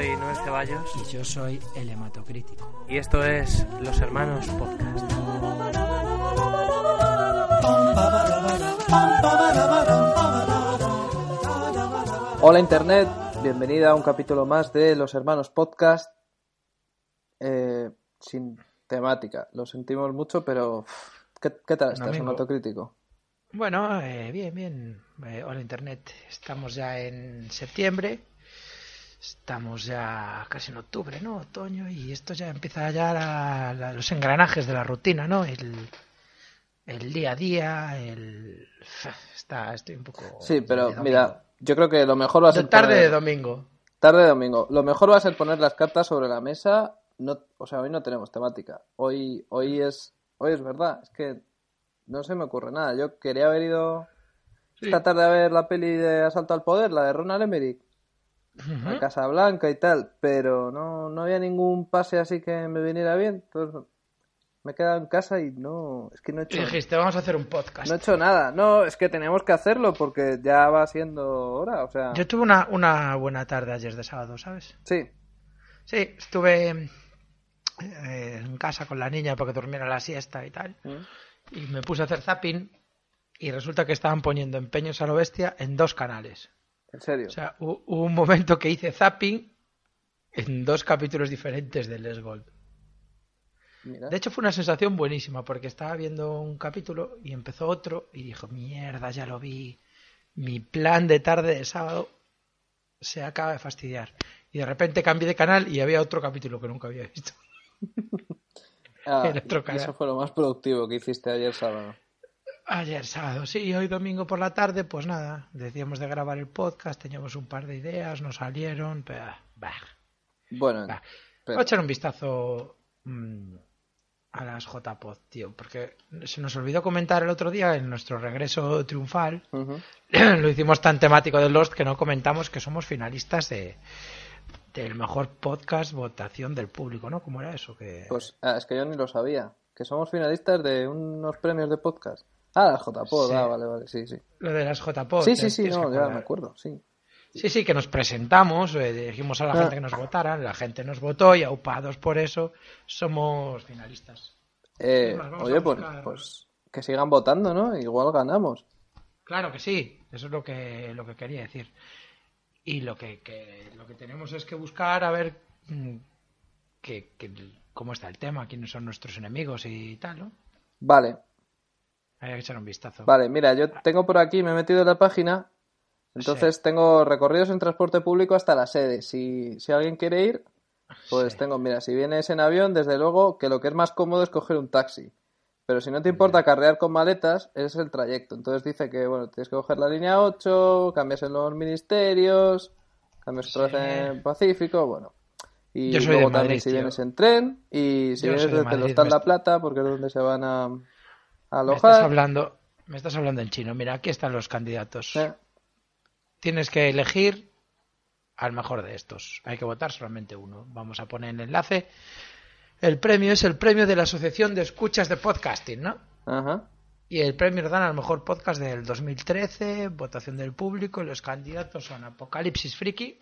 soy Noel Ceballos Y yo soy el hematocrítico. y esto es Los Hermanos Podcast. Hola Internet, bienvenida a un capítulo más de Los Hermanos Podcast eh, sin temática. Lo sentimos mucho, pero ¿qué, qué tal estás, hematocrítico? Bueno, eh, bien, bien. Eh, hola Internet. Estamos ya en septiembre. Estamos ya casi en octubre, ¿no? Otoño. Y esto ya empieza ya la- la- los engranajes de la rutina, ¿no? El, el día a día, el... Está, estoy un poco... Sí, pero mira, yo creo que lo mejor va a De ser tarde poner- de domingo. tarde de domingo. Lo mejor va a ser poner las cartas sobre la mesa. No, o sea, hoy no tenemos temática. Hoy, hoy es, hoy es verdad. Es que no se me ocurre nada. Yo quería haber ido esta tarde a ver la peli de Asalto al Poder, la de Ronald Emmerich. A Casa Blanca y tal, pero no, no había ningún pase así que me viniera bien. Entonces me he quedado en casa y no, es que no he hecho, dijiste, vamos a hacer un podcast. no he hecho nada. No, es que tenemos que hacerlo porque ya va siendo hora, o sea, Yo tuve una, una buena tarde ayer de sábado, ¿sabes? sí. Sí, estuve eh, en casa con la niña porque durmiera la siesta y tal. ¿Mm? Y me puse a hacer zapping y resulta que estaban poniendo empeños a lo bestia en dos canales. En serio. O sea, hu- hubo un momento que hice zapping en dos capítulos diferentes de Les Gold. Mira. De hecho, fue una sensación buenísima porque estaba viendo un capítulo y empezó otro y dijo, mierda, ya lo vi. Mi plan de tarde de sábado se acaba de fastidiar. Y de repente cambié de canal y había otro capítulo que nunca había visto. Ah, en otro canal. eso fue lo más productivo que hiciste ayer sábado. Ayer sábado, sí, hoy domingo por la tarde, pues nada, decíamos de grabar el podcast, teníamos un par de ideas, nos salieron, pero... bah, Bueno, bah. pero- Voy a echar un vistazo mm, a las JPod, tío, porque se nos olvidó comentar el otro día en nuestro regreso triunfal, lo hicimos tan temático de Lost que no comentamos que somos finalistas de del mejor podcast votación del público, ¿no? ¿Cómo era eso? Que... Pues ah, es que yo ni lo sabía. Que somos finalistas de unos premios de podcast. Ah, las JPod, Sí. ah, vale, vale, sí, sí. Lo de las JPod. Sí, sí, sí, tienes que no, ya me acuerdo, sí. Sí, sí, que nos presentamos, eh, dijimos a la Ah. gente que nos votaran, la gente nos votó y aupados por eso somos finalistas. Eh, oye, pues, pues que sigan votando, ¿no? Igual ganamos. Claro que sí, eso es lo que, lo que quería decir. Y lo que, que- lo que tenemos es que buscar a ver mm, que, que- cómo está el tema, quiénes son nuestros enemigos y tal, ¿no? Vale, Hay que echar un vistazo. vale, mira, yo tengo por aquí, me he metido en la página, entonces tengo recorridos en transporte público hasta la sede. Si, si alguien quiere ir, pues Sí. tengo, mira, si vienes en avión, desde luego que lo que es más cómodo es coger un taxi. Pero si no te importa carrear con maletas, es el trayecto. Entonces dice que, bueno, tienes que coger la línea 8, cambias en los ministerios, cambias otra vez Sí. en Pacífico, bueno. Y Yo soy luego de también si tío. vienes en tren y si Yo vienes de desde me La Plata, porque es donde se van a, me estás hablando, me estás hablando en chino. Mira, aquí están los candidatos. Eh, Tienes que elegir al mejor de estos. Hay que votar solamente uno. Vamos a poner el enlace. El premio es el premio de la Asociación de Escuchas de Podcasting, ¿no? Ajá. Y el premio lo dan al mejor podcast del 2013, votación del público. y Los candidatos son Apocalipsis Friki,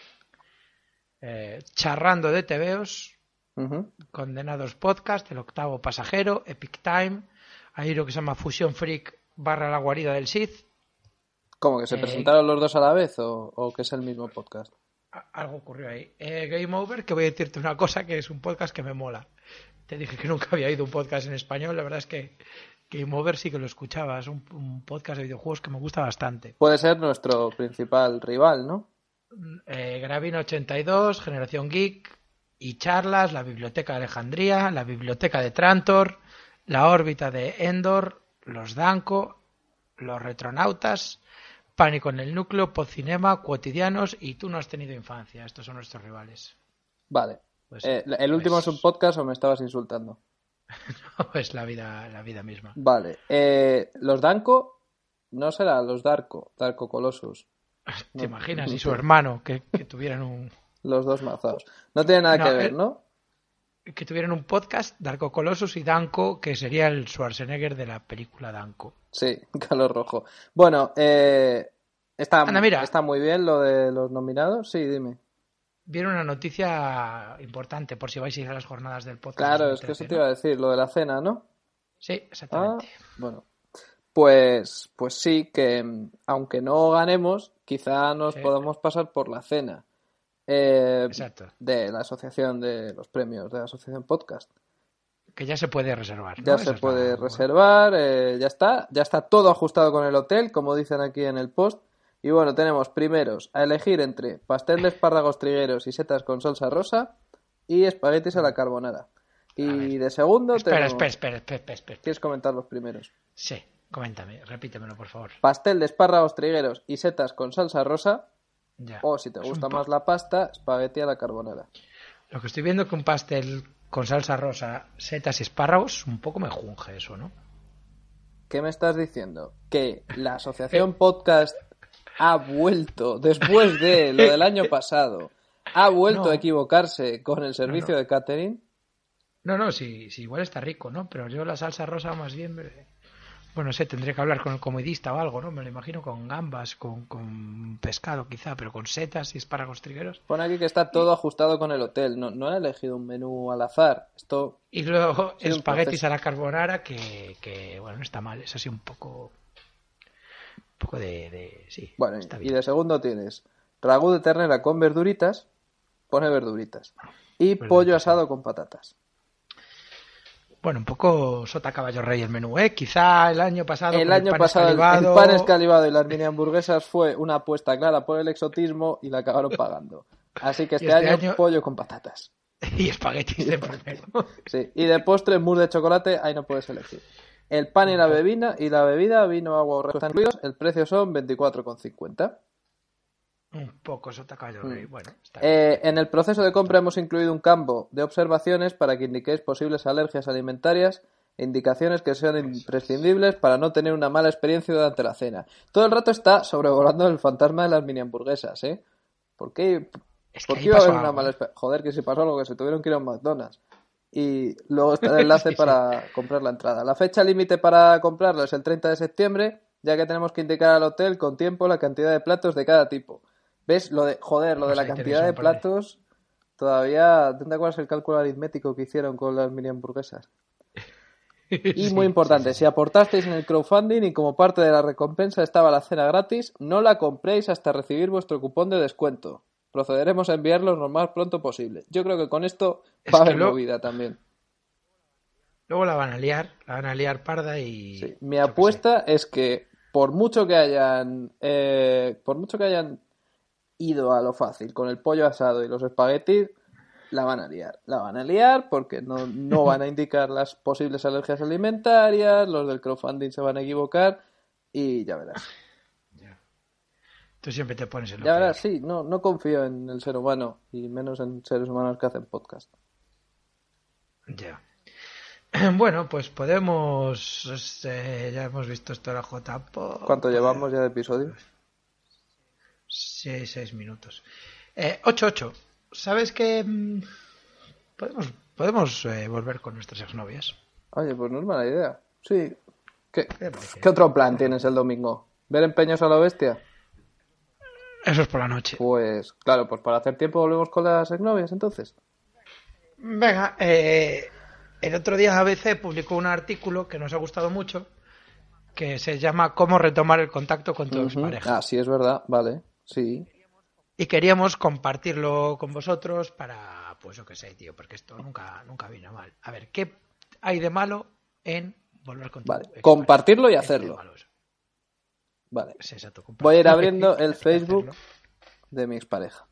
eh, Charrando de TVOs, ujú. Condenados Podcast, El Octavo Pasajero, Epic Time, hay uno que se llama Fusion Freak barra La Guarida del Sith. ¿Cómo que se Eh, presentaron los dos a la vez o, o que es el mismo podcast? Algo ocurrió ahí. Eh, Game Over, que voy a decirte una cosa, que es un podcast que me mola. Te dije que nunca había oído un podcast en español, la verdad es que Game Over sí que lo escuchaba, es un, un podcast de videojuegos que me gusta bastante. Puede ser nuestro principal rival, ¿no? Eh, Gravina82, Generación Geek, y charlas, la biblioteca de Alejandría, la biblioteca de Trantor, la órbita de Endor, los Danco, los retronautas, Pánico en el núcleo, Podcinema, Cotidianos y Tú no has tenido infancia. Estos son nuestros rivales. Vale. Pues, Eh, ¿El último pues- es un podcast o me estabas insultando? es la vida, la vida misma. Vale. Eh, los Danco no será los Darko, Darko Colossus. ¿Te imaginas? Y su hermano, que, que tuvieran un Los dos mazados. No tiene nada No, que ver, eh, ¿no? Que tuvieran un podcast, Darko Colossus y Danko, que sería el Schwarzenegger de la película Danko. Sí, calor rojo. Bueno, eh, está, Anda, mira. está muy bien lo de los nominados. Sí, dime. Viene una noticia importante por si vais a ir a las jornadas del podcast. Claro, es que 2013, eso te iba a decir, lo de la cena, ¿no? Sí, Ah, exactamente. bueno. Pues, pues sí, que aunque no ganemos, quizá nos Sí. podamos pasar por la cena eh, Exacto. de la asociación de los premios de la asociación podcast. Que ya se puede reservar. ¿no? Ya se puede reservar, eh, ya está, ya está todo ajustado con el hotel, como dicen aquí en el post. Y bueno, tenemos primeros a elegir entre pastel de espárragos trigueros y setas con salsa rosa y espaguetis a la carbonara. Y de segundo Espera, tenemos... espera, espera, espera, espera, espera. ¿Quieres comentar los primeros? Sí, coméntame, repítemelo, por favor. Pastel de espárragos trigueros y setas con salsa rosa Ya. o si te Es gusta más la pasta, espagueti a la carbonara. Lo que estoy viendo que un pastel con salsa rosa, setas y espárragos, un poco me junge eso, ¿no? ¿Qué me estás diciendo? Que la asociación podcast ha vuelto, después de lo del año pasado, ha vuelto No. a equivocarse con el servicio de catering. No, no, sí, sí, igual está rico, ¿no? Pero yo la salsa rosa más bien... Bueno, no sé, tendré que hablar con el comedista o algo, ¿no? Me lo imagino con gambas, con, con pescado quizá, pero con setas y espárragos trigueros. Pone aquí que está todo ajustado con el hotel. No, no han elegido un menú al azar. Esto, Y luego Sí, espaguetis a la carbonara, que, que, bueno, no está mal, es así un poco... Un poco de... de- sí, bueno, está y bien. de segundo tienes ragú de ternera con verduritas. Pone verduritas. Y Verduritas, pollo asado con patatas. Bueno, un poco sota caballo rey el menú, ¿eh? Quizá el año pasado... El año pan pasado escalivado- el pan escalivado y las mini hamburguesas fue una apuesta clara por el exotismo y la acabaron pagando. Así que este, este año, año- pollo con patatas. y espaguetis de primero. Sí, y de postre mousse de chocolate, ahí no puedes elegir. El pan y la bebida y la bebida, vino, agua o están incluidos, el precio son 24,50. Un poco sota caballo rey, Mm. bueno, está bien. Eh, en el proceso de compra hemos incluido un campo de observaciones para que indiquéis posibles alergias alimentarias e indicaciones que sean imprescindibles para no tener una mala experiencia durante la cena. Todo el rato está sobrevolando el fantasma de las mini hamburguesas, ¿eh? ¿Por qué, Es que ¿por ahí qué iba a haber una mala ¿eh? experiencia? Joder, que si pasó algo, que se tuvieron que ir a un McDonald's. Y luego está el enlace Sí, sí. para comprar la entrada. La fecha límite para comprarlo es el 30 de septiembre, ya que tenemos que indicar al hotel con tiempo la cantidad de platos de cada tipo. ¿Ves? Lo de, joder, lo de Pues la cantidad de platos, todavía, ¿te acuerdas el cálculo aritmético que hicieron con las mini hamburguesas? Y muy importante, si aportasteis en el crowdfunding y como parte de la recompensa estaba la cena gratis, no la compréis hasta recibir vuestro cupón de descuento. Procederemos a enviarlos lo más pronto posible. Yo creo que con esto Es va a haber movida también. Luego la van a liar, la van a liar parda y... Sí. Mi apuesta es que por mucho que hayan eh, por mucho que hayan ido a lo fácil con el pollo asado y los espaguetis, la van a liar. La van a liar porque no, no van a indicar las posibles alergias alimentarias, los del crowdfunding se van a equivocar y ya verás. Tú siempre te pones en lo Ya peor. verás, sí, no, no confío en el ser humano y menos en seres humanos que hacen podcast. Ya. Bueno, pues podemos... eh, ya hemos visto esto la JPO. ¿Cuánto llevamos ya de episodio? Sí, seis minutos. Eh, ocho, ocho. ¿Sabes que mm, podemos, podemos eh, volver con nuestras exnovias? Oye, pues no es mala idea. Sí. ¿Qué, ¿Qué otro plan tienes el domingo? ¿Ver empeños a la bestia? Eso es por la noche. Pues claro, pues para hacer tiempo volvemos con las exnovias entonces. Venga, eh, el otro día ABC publicó un artículo que nos ha gustado mucho que se llama Cómo retomar el contacto con tu expareja. Ah, sí, es verdad, vale, sí. Y queríamos compartirlo con vosotros para, pues yo qué sé, tío, porque esto nunca, nunca vino mal. A ver, ¿qué hay de malo en volver con tu Vale, compartirlo y ¿Qué hay de hacerlo. Vale. Es exacto, Voy a ir abriendo el Facebook de mi expareja.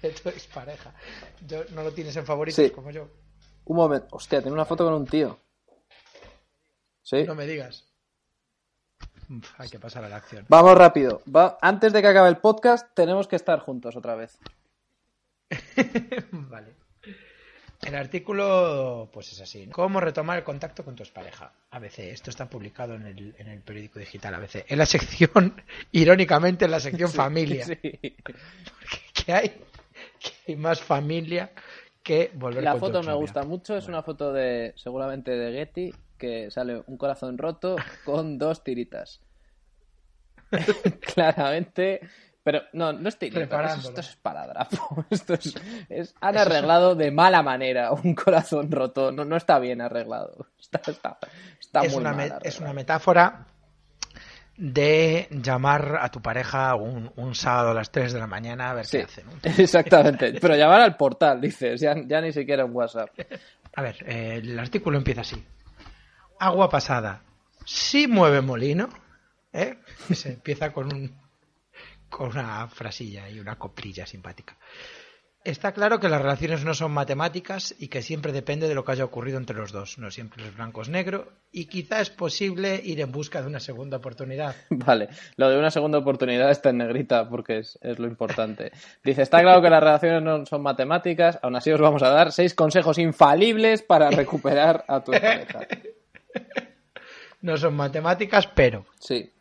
de tu expareja. Yo, no lo tienes en favoritos Sí. como yo. Un momento. Hostia, tiene una foto con un tío. Sí. No me digas. Hay que pasar a la acción. Vamos rápido. Va- Antes de que acabe el podcast, tenemos que estar juntos otra vez. vale. El artículo, pues es así. ¿no? ¿Cómo retomar el contacto con tu expareja? ABC. Esto está publicado en el, en el periódico digital ABC. En la sección, irónicamente, en la sección familia. Sí. Que hay, que hay más familia que volver La con foto me gusta mucho. Es una foto de, seguramente de Getty, que sale un corazón roto con dos tiritas. Claramente. Pero no, no es tirita. Esto es esparadrapo. Esto es, es- han arreglado de mala manera un corazón roto. No, no está bien arreglado. Está, está, está es, muy una, mal es una metáfora de llamar a tu pareja un, un sábado a las 3 de la mañana a ver Sí, qué hace. ¿no? exactamente. Pero llamar al portal, dices, ya, ya ni siquiera un WhatsApp. A ver, eh, el artículo empieza así. Agua pasada. Sí mueve molino. ¿eh? Se empieza con un con una frasilla y una coplilla simpática. Está claro que las relaciones no son matemáticas y que siempre depende de lo que haya ocurrido entre los dos. No siempre es blanco es negro y quizá es posible ir en busca de una segunda oportunidad. Vale, lo de una segunda oportunidad está en negrita porque es, es lo importante. Dice, está claro que las relaciones no son matemáticas, aún así os vamos a dar seis consejos infalibles para recuperar a tu pareja. No son matemáticas, pero Sí.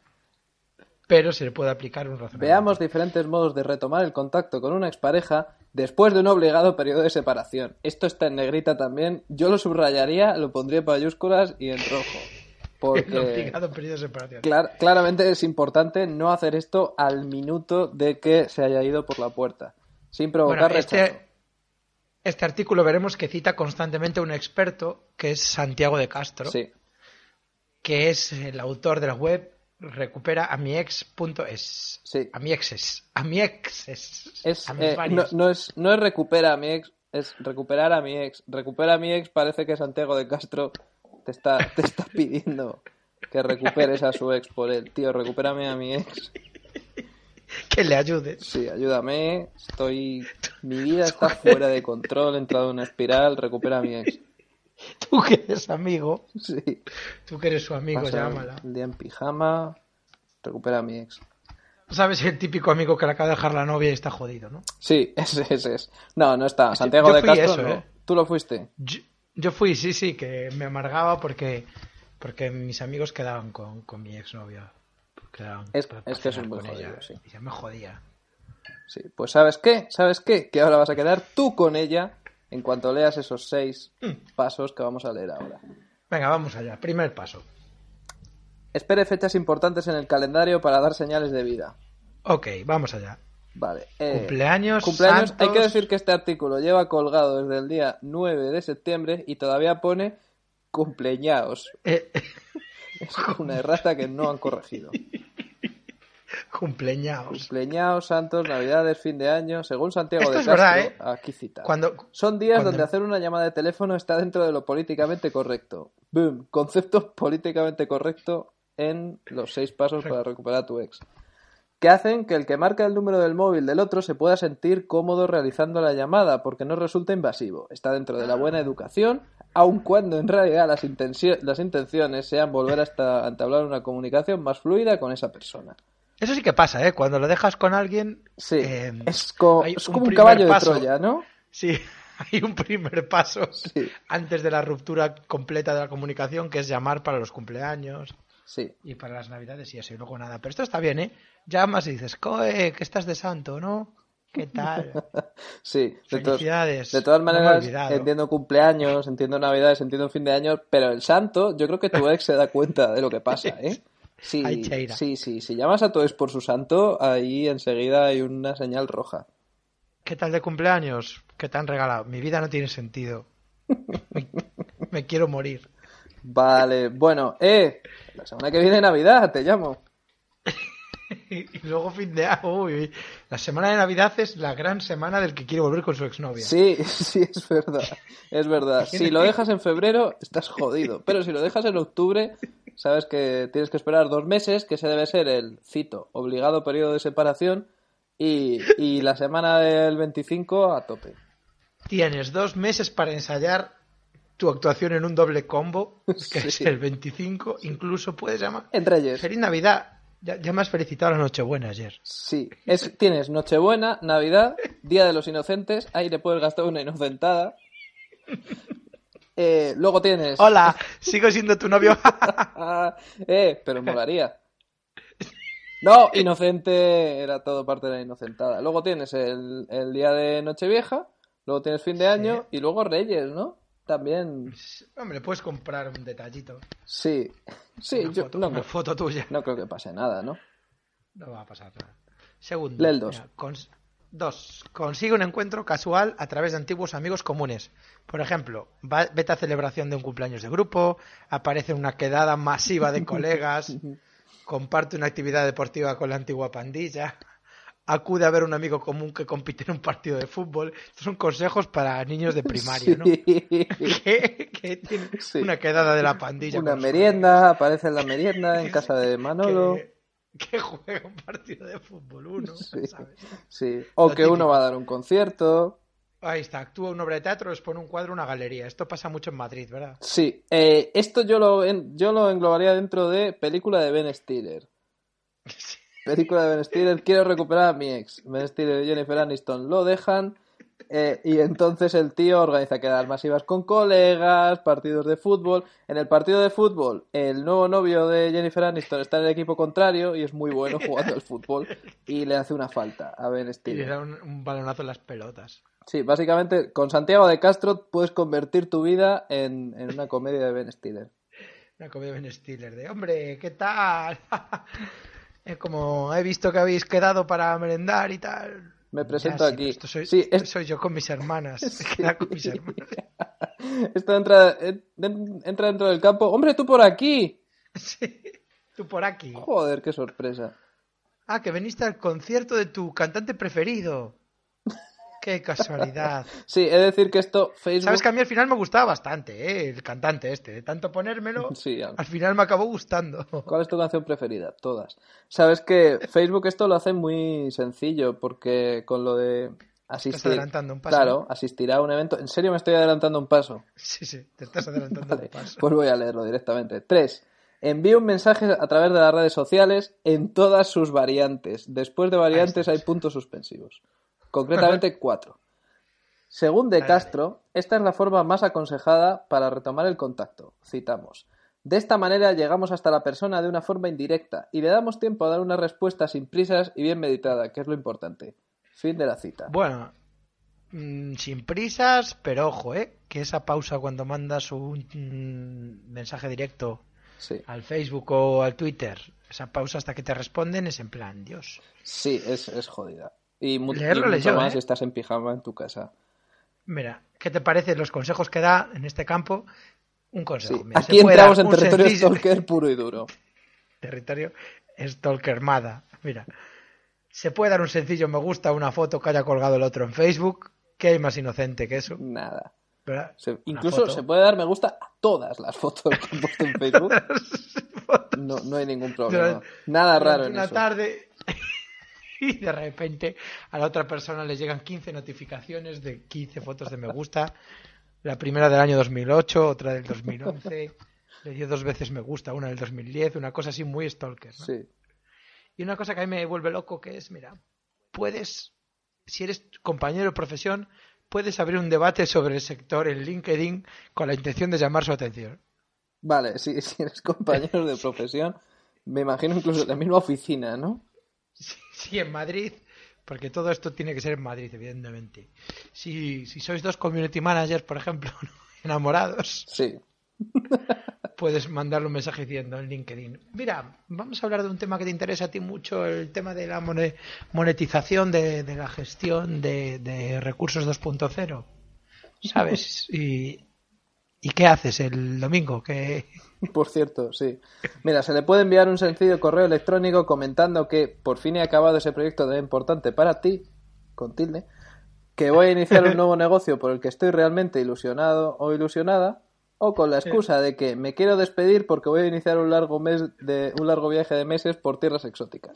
pero se le puede aplicar un razonamiento. Veamos diferentes modos de retomar el contacto con una expareja después de un obligado periodo de separación. Esto está en negrita también. Yo lo subrayaría, lo pondría en mayúsculas y en rojo. Porque obligado periodo de separación. clar- claramente es importante no hacer esto al minuto de que se haya ido por la puerta. Sin provocar Bueno, rechazo. este, este artículo veremos que cita constantemente a un experto que es Santiago de Castro, Sí. Que es el autor de la web recupera a mi ex.es. Sí. A mi exes. A mi exes. Es, a mis eh, no es, no es recupera a mi ex, es recuperar a mi ex. Recupera a mi ex parece que Santiago de Castro te está, te está pidiendo que recuperes a su ex por él. Tío, recupérame a mi ex. Que le ayudes. Sí, ayúdame. Estoy. Mi vida está fuera de control, he entrado en una espiral. Recupera a mi ex. Tú que eres amigo, Sí. tú que eres su amigo, Pasa llámala. el día en pijama. Recupera a mi ex. ¿Sabes el típico amigo que le acaba de dejar la novia y está jodido, no? Sí, ese, ese es. No, no está. Santiago yo de fui Castro, eso, no. ¿eh? Tú lo fuiste. Yo, yo fui, sí, sí, que me amargaba porque porque mis amigos quedaban con, con mi exnovia. Quedaban Es- para- es que es jodido, ella. sí. Y ya me jodía. Sí, pues ¿sabes qué? ¿Sabes qué? Que ahora vas a quedar tú con ella en cuanto leas esos seis pasos que vamos a leer ahora. Venga, vamos allá. Primer paso. Espere fechas importantes en el calendario para dar señales de vida. Ok, vamos allá. Vale. eh, Cumpleaños, cumpleaños. santos. Hay que decir que este artículo lleva colgado desde el día 9 de septiembre y todavía pone cumpleaños. Eh, Es una errata que no han corregido. cumpleaños. Cumpleaños, santos, navidades, fin de año, según Santiago Esto de Castro, verdad, ¿eh? aquí cita. Cuando, Son días Cuando- donde hacer una llamada de teléfono está dentro de lo políticamente correcto. Boom. Concepto políticamente correcto en los seis pasos para recuperar a tu ex. Que hacen que el que marca el número del móvil del otro se pueda sentir cómodo realizando la llamada porque no resulta invasivo. Está dentro de la buena educación, aun cuando en realidad las, las intenciones sean volver hasta a entablar una comunicación más fluida con esa persona. Eso sí que pasa, ¿eh? Cuando lo dejas con alguien... Sí, eh, es, co- como un caballo de. Troya, ¿no? Sí, hay un primer paso Sí. antes de la ruptura completa de la comunicación, que es llamar para los cumpleaños Sí. y para las navidades y eso, y luego nada. Pero esto está bien, ¿eh? Llamas y dices, coe, que estás de santo, ¿no? ¿Qué tal? Sí, Felicidades. de todas No maneras, olvidado. entiendo cumpleaños, entiendo navidades, entiendo fin de año, pero el santo, yo creo que tu ex se da cuenta de lo que pasa, ¿eh? Sí, Ay, cheira. sí, sí, si llamas a ex por su santo, ahí enseguida hay una señal roja. ¿Qué tal de cumpleaños? ¿Qué te han regalado? Mi vida no tiene sentido. Me, me quiero morir. Vale, bueno, eh, la semana que viene Navidad, te llamo. Y luego fin de año. Uy, uy. la semana de Navidad es la gran semana del que quiere volver con su exnovia. Sí, sí, es verdad, es verdad. Si lo dejas en febrero, estás jodido, pero si lo dejas en octubre, sabes que tienes que esperar dos meses, que ese debe ser el, cito, obligado periodo de separación, Y, y la semana del 25 a tope. Tienes dos meses para ensayar tu actuación en un doble combo, que es Sí. el 25. Incluso puedes llamar. En Reyes. Feliz Navidad. Ya, ya me has felicitado la Nochebuena ayer. Sí, es, tienes Nochebuena, Navidad, Día de los Inocentes, ahí le puedes gastar una inocentada. Eh, luego tienes... Hola, sigo siendo tu novio. Eh, pero molaría. No, inocente era todo parte de la inocentada. Luego tienes el, el día de Nochevieja, luego tienes fin de año y luego Reyes, ¿no? También, Hombre, puedes comprar un detallito. sí. Sí, una, yo foto, no, una foto tuya. no creo que pase nada, ¿no? No va a pasar nada. Segundo. Lee el cons- dos. Consigue un encuentro casual a través de antiguos amigos comunes. Por ejemplo, va- vete a celebración de un cumpleaños de grupo, aparece una quedada masiva de colegas, comparte una actividad deportiva con la antigua pandilla, acude a ver un amigo común que compite en un partido de fútbol. Estos son consejos para niños de primaria, ¿no? Sí. Que, que tienen Sí. una quedada de la pandilla. Una merienda, aparece en la merienda en casa de Manolo. que, que juega un partido de fútbol uno, Sí. ¿sabes? Sí. O Lo que uno va a dar un concierto. Ahí está, actúa una obra de teatro, expone un cuadro, una galería. Esto pasa mucho en Madrid, ¿verdad? Sí. Eh, esto yo lo, en- yo lo englobaría dentro de película de Ben Stiller. Película de Ben Stiller. Quiero recuperar a mi ex. Ben Stiller y Jennifer Aniston lo dejan. eh, y entonces el tío organiza quedadas masivas con colegas, partidos de fútbol. En el partido de fútbol, el nuevo novio de Jennifer Aniston está en el equipo contrario y es muy bueno jugando al fútbol. Y le hace una falta a Ben Y le Stiller. da un, un balonazo en las pelotas. Sí, básicamente con Santiago de Castro puedes convertir tu vida en, en una comedia de Ben Stiller. Una comedia de Ben Stiller de, hombre, ¿qué tal? Es como he visto que habéis quedado para merendar y tal. Me presento Ya, sí, aquí. Esto soy, Sí, es- soy yo con mis hermanas. He quedado con mis hermanas. Esto entra, en- en- entra dentro del campo. ¡Hombre, tú por aquí! Sí. Tú por aquí. Joder, qué sorpresa. Ah, que veniste al concierto de tu cantante preferido. Qué casualidad. Sí, de decir que esto, Facebook... Sabes que a mí al final me gustaba bastante, ¿eh? El cantante este. De tanto ponérmelo, Sí, al final me acabó gustando. ¿Cuál es tu canción preferida? Todas. Sabes que Facebook esto lo hace muy sencillo porque con lo de asistir... adelantando un paso. Claro, asistirá a un evento. ¿En serio me estoy adelantando un paso? Sí, sí, te estás adelantando Vale, un paso. pues voy a leerlo directamente. 3. Envía un mensaje a través de las redes sociales en todas sus variantes. Después de variantes hay puntos suspensivos. Concretamente 4. Según De Castro, esta es la forma más aconsejada para retomar el contacto. Citamos. De esta manera llegamos hasta la persona de una forma indirecta y le damos tiempo a dar una respuesta sin prisas y bien meditada, que es lo importante. Fin de la cita. Bueno, mm, sin prisas, pero ojo, ¿eh? Que esa pausa cuando mandas un mm, mensaje directo Sí, al Facebook o al Twitter, esa pausa hasta que te responden es en plan, Dios. sí, es, es jodida. Y, mu- y mucho más ¿eh? estás en pijama en tu casa. Mira, ¿qué te parecen los consejos que da en este campo? Un consejo. Sí, mira, Aquí entramos en territorio sencillo- stalker puro y duro. territorio stalkermada. Mira, se puede dar un sencillo me gusta a una foto que haya colgado el otro en Facebook. ¿Qué hay más inocente que eso? Nada. incluso foto. se puede dar me gusta a todas las fotos que han puesto en Facebook. No, no hay ningún problema. Nada raro en una eso. tarde y de repente a la otra persona le llegan 15 notificaciones de 15 fotos de me gusta. La primera del año 2008, otra del 2011. Le dio dos veces me gusta, una del 2010, una cosa así muy stalker. ¿no? Sí. Y una cosa que a mí me vuelve loco que es, mira, puedes, si eres compañero de profesión, puedes abrir un debate sobre el sector en LinkedIn con la intención de llamar su atención. Vale, sí, si eres compañero de profesión, me imagino incluso en la misma oficina, ¿no? Sí, en Madrid, porque todo esto tiene que ser en Madrid, evidentemente. Si, si sois dos community managers, por ejemplo, enamorados, Sí. puedes mandarle un mensaje diciendo en LinkedIn, mira, vamos a hablar de un tema que te interesa a ti mucho, el tema de la mone- monetización de, de la gestión de, de recursos 2.0, ¿sabes? Y, ¿Y qué haces el domingo? que Por cierto, sí. Mira, se le puede enviar un sencillo correo electrónico comentando que por fin he acabado ese proyecto de importante para ti, con tilde, que voy a iniciar un nuevo negocio por el que estoy realmente ilusionado o ilusionada, o con la excusa de que me quiero despedir porque voy a iniciar un largo mes de un largo viaje de meses por tierras exóticas.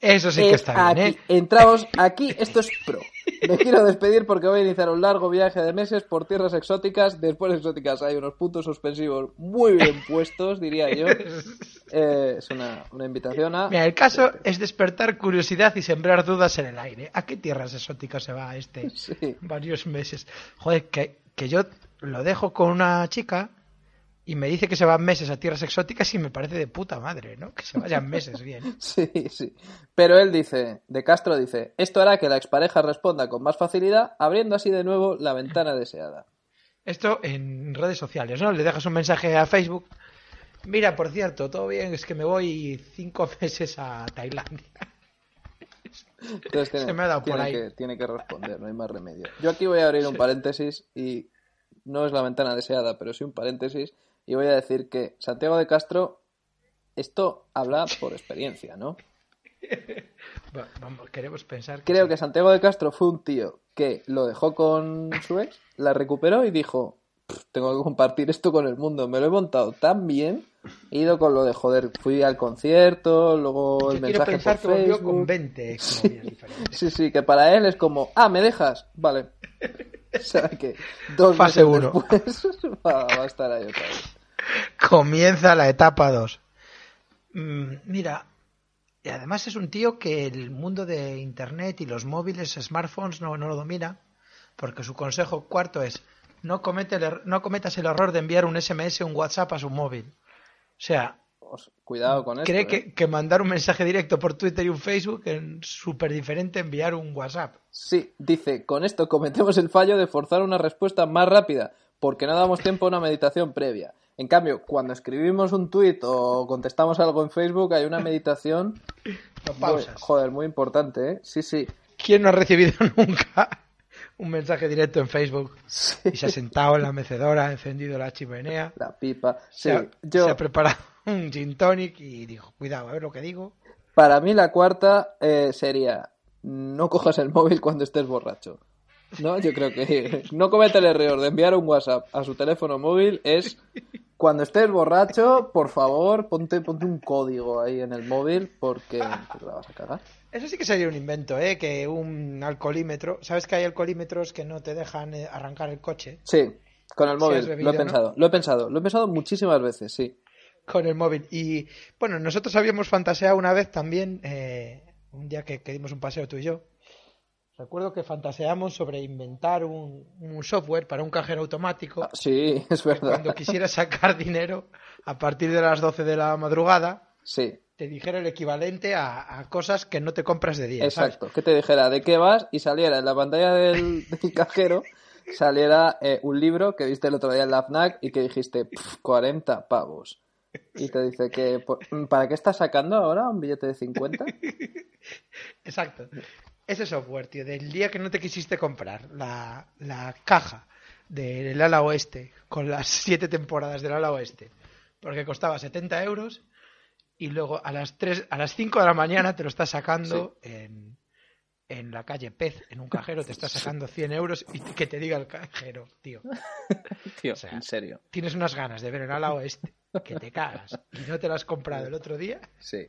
Eso sí que Es está bien, aquí. ¿eh? Entramos aquí, esto es pro. Me quiero despedir porque voy a iniciar un largo viaje de meses por tierras exóticas. Después de exóticas hay unos puntos suspensivos muy bien puestos, diría yo. Eh, es una, una invitación a... Mira, el caso es despertar curiosidad y sembrar dudas en el aire. ¿A qué tierras exóticas se va este? Sí. Varios meses. Joder, que, que yo lo dejo con una chica y me dice que se van meses a tierras exóticas y me parece de puta madre, ¿no? Que se vayan meses bien. Sí, sí. Pero él dice, de Castro dice, esto hará que la expareja responda con más facilidad, abriendo así de nuevo la ventana deseada. Esto en redes sociales, ¿no? Le dejas un mensaje a Facebook. Mira, por cierto, todo bien, es que me voy cinco meses a Tailandia. Entonces tiene, Se me ha dado por ahí. Que, tiene que responder, no hay más remedio. Yo aquí voy a abrir un paréntesis y no es la ventana deseada, pero sí un paréntesis y voy a decir que Santiago de Castro, esto habla por experiencia, ¿no? Va- Vamos, queremos pensar Creo sí. que Santiago de Castro fue un tío que lo dejó con su ex, la recuperó y dijo, "Pff, tengo que compartir esto con el mundo, me lo he montado tan bien, he ido con lo de joder, fui al concierto, luego el Yo quiero mensaje pensar por que volvió Facebook. con 20 exnovias diferentes. Sí, sí, que para él es como, ah, ¿me dejas? Vale. O sea que dos Fase meses uno. después va, va a estar ahí otra vez. Comienza la etapa 2. mira, y además es un tío que el mundo de Internet y los móviles, smartphones, no, no lo domina, porque su consejo cuarto es no, comete el er- no cometas el error de enviar un SMS o un WhatsApp a su móvil. O sea, Os- cuidado con esto. cree ¿eh? que, que mandar un mensaje directo por Twitter y un Facebook es súper diferente enviar un WhatsApp. Sí, dice, con esto cometemos el fallo de forzar una respuesta más rápida, porque no damos tiempo a una meditación previa. En cambio, cuando escribimos un tuit o contestamos algo en Facebook, hay una meditación No muy- joder, muy importante, ¿eh? Sí, sí. ¿Quién no ha recibido nunca un mensaje directo en Facebook Sí. y se ha sentado en la mecedora, ha encendido la chimenea, La pipa. Sí, se, ha, yo... se ha preparado un gin tonic y dijo, cuidado, a ver lo que digo. Para mí la cuarta eh, sería no cojas el móvil cuando estés borracho. No, yo creo que no comete el error de enviar un WhatsApp a su teléfono móvil es cuando estés borracho, por favor, ponte, ponte un código ahí en el móvil porque, porque la vas a cagar. Eso sí que sería un invento, ¿eh? Que un alcoholímetro, ¿sabes que hay alcoholímetros que no te dejan eh, arrancar el coche? Sí, con el Si móvil, lo he ¿no? pensado, lo he pensado, lo he pensado muchísimas veces, sí. Con el móvil. Y bueno, nosotros habíamos fantaseado una vez también, eh, un día que, que dimos un paseo tú y yo. Recuerdo que fantaseamos sobre inventar un, un software para un cajero automático. Ah, Sí, es verdad. Cuando quisieras sacar dinero a partir de las 12 de la madrugada, Sí, te dijera el equivalente a, a cosas que no te compras de día. ¿sabes? exacto. Que te dijera de qué vas y saliera en la pantalla del, del cajero, saliera eh, un libro que viste el otro día en la FNAC y que dijiste, "Pf, 40 pavos. Y te dice que, ¿para qué estás sacando ahora un billete de 50? Exacto. Ese software, tío, del día que no te quisiste comprar la, la caja del ala oeste con las siete temporadas del ala oeste, porque costaba 70 euros y luego a las 3, a las 5 de la mañana te lo estás sacando en, en la calle Pez, en un cajero, te estás sacando 100 euros y que te diga el cajero, tío, Tío, O sea, en serio. tienes unas ganas de ver el ala oeste que te cagas y no te lo has comprado el otro día Sí,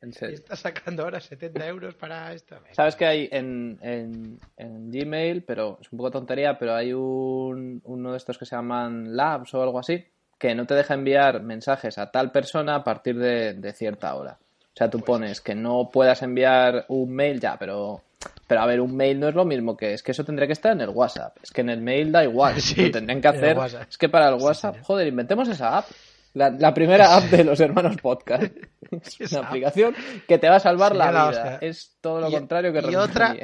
en y serio. estás sacando ahora 70 euros para esto. ¿Sabes que hay en, en, en Gmail, pero es un poco tontería, pero hay un, uno de estos que se llaman Labs o algo así, que no te deja enviar mensajes a tal persona a partir de, de cierta hora. O sea, tú pones que no puedas enviar un mail ya, pero, pero a ver, un mail no es lo mismo que es que eso tendría que estar en el WhatsApp. Es que en el mail da igual. Sí, lo tendrían que hacer. Es que para el WhatsApp, joder, inventemos esa app. La, la primera app de los hermanos podcast. Es una aplicación que te va a salvar la la vida. hostia. Es todo lo Y- contrario que y otra-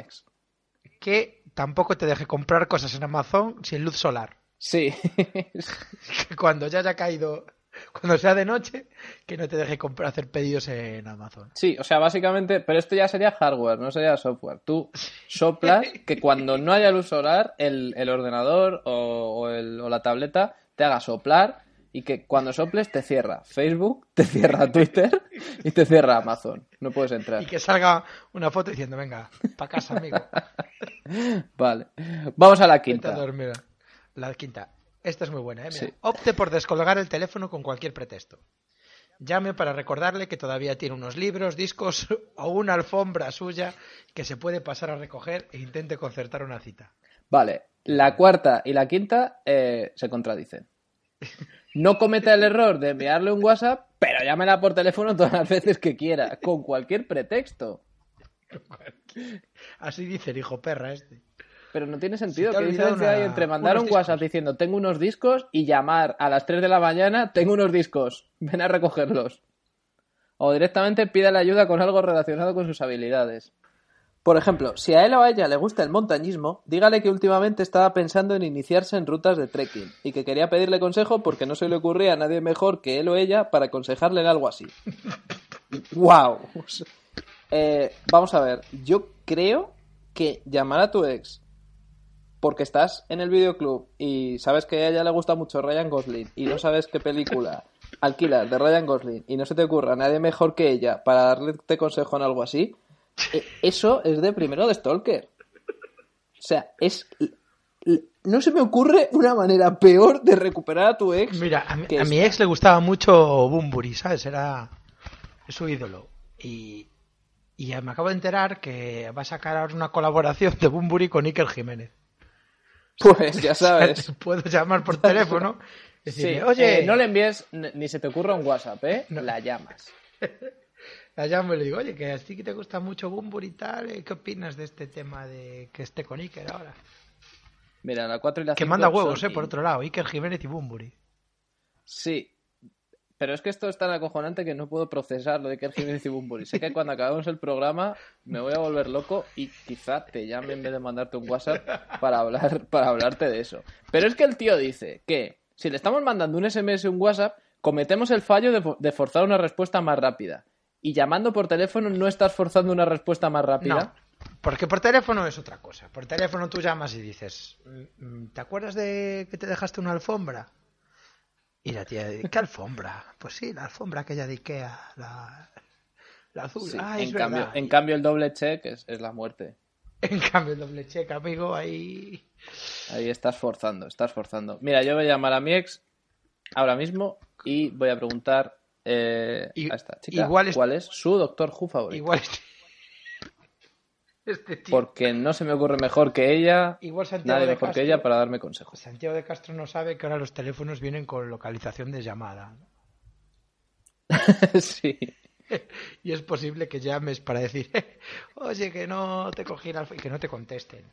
que tampoco te deje comprar cosas en Amazon sin luz solar. Sí. Cuando ya haya caído, cuando sea de noche, que no te deje comprar, hacer pedidos en Amazon. sí, o sea, básicamente, pero esto ya sería hardware, no sería software. Tú soplas que cuando no haya luz solar, el, el ordenador o, o el- o la tableta te haga soplar y que cuando soples te cierra Facebook, te cierra Twitter y te cierra Amazon. No puedes entrar. Y que salga una foto diciendo, venga, pa' casa, amigo. Vale. Vamos a la quinta. dormir. La quinta. Esta es muy buena, ¿eh? Mira, Sí. Opte por descolgar el teléfono con cualquier pretexto. llame para recordarle que todavía tiene unos libros, discos o una alfombra suya que se puede pasar a recoger e intente concertar una cita. Vale, la cuarta y la quinta eh, se contradicen. No cometa el error de enviarle un WhatsApp, pero llámela por teléfono todas las veces que quiera, con cualquier pretexto. Así dice el hijo perra este. Pero no tiene sentido. ¿Qué diferencia hay entre mandar un WhatsApp diciendo tengo unos discos y llamar a las 3 de la mañana tengo unos discos, ven a recogerlos? O directamente pídale ayuda con algo relacionado con sus habilidades. Por ejemplo, si a él o a ella le gusta el montañismo, dígale que últimamente estaba pensando en iniciarse en rutas de trekking y que quería pedirle consejo porque no se le ocurría a nadie mejor que él o ella para aconsejarle en algo así. ¡Wow! Eh, vamos a ver, yo creo que llamar a tu ex porque estás en el videoclub y sabes que a ella le gusta mucho Ryan Gosling y no sabes qué película alquilar de Ryan Gosling y no se te ocurra nadie mejor que ella para darle consejo en algo así, eh, eso es de primero de Stalker. O sea, es... No se me ocurre una manera peor de recuperar a tu ex. Mira, a mi, a ex le gustaba mucho Bumburi, ¿sabes? Era su ídolo. Y, y me acabo de enterar que va a sacar ahora una colaboración de Bumburi con Iker Jiménez. Pues ya sabes. Te puedo llamar por teléfono Sí, decirle, oye, eh, no le envíes ni se te ocurra un WhatsApp, ¿eh? No. La llamas. la llamo y le digo, oye, que a ti que te gusta mucho Bumburi y tal, ¿eh? ¿qué opinas de este tema de que esté con Iker ahora? Mira, la 4 y la Que 5 manda huevos, ¿eh? Por otro lado, Iker Jiménez y Bumburi. Sí. Pero es que esto es tan acojonante que no puedo procesar lo de Iker Jiménez y Bumburi. Sé que cuando acabemos el programa me voy a volver loco y quizá te llame en vez de mandarte un WhatsApp para hablar para hablarte de eso. Pero es que el tío dice que si le estamos mandando un SMS o un WhatsApp, cometemos el fallo de, de forzar una respuesta más rápida. Y llamando por teléfono no estás forzando una respuesta más rápida. No, porque por teléfono es otra cosa. Por teléfono tú llamas y dices, "Mm, mm, ¿te acuerdas de que te dejaste una alfombra? Y la tía ¿qué alfombra? Pues sí, la alfombra aquella de Ikea, la, la azul. Sí, ah, en, es cambio, verdad. en cambio, el doble check es, es la muerte. En cambio, el doble check, amigo, ahí... Ahí estás forzando, estás forzando. Mira, yo voy a llamar a mi ex ahora mismo y voy a preguntar eh, I- a esta chica igual es- cuál es su Doctor Who favorito. Igual este, tío... Porque no se me ocurre mejor que ella, Igual Santiago nadie de mejor que ella para darme consejos. Santiago de Castro no sabe que ahora los teléfonos vienen con localización de llamada. sí. Y es posible que llames para decir, oye, que no te cogí la alf-", y que no te contesten.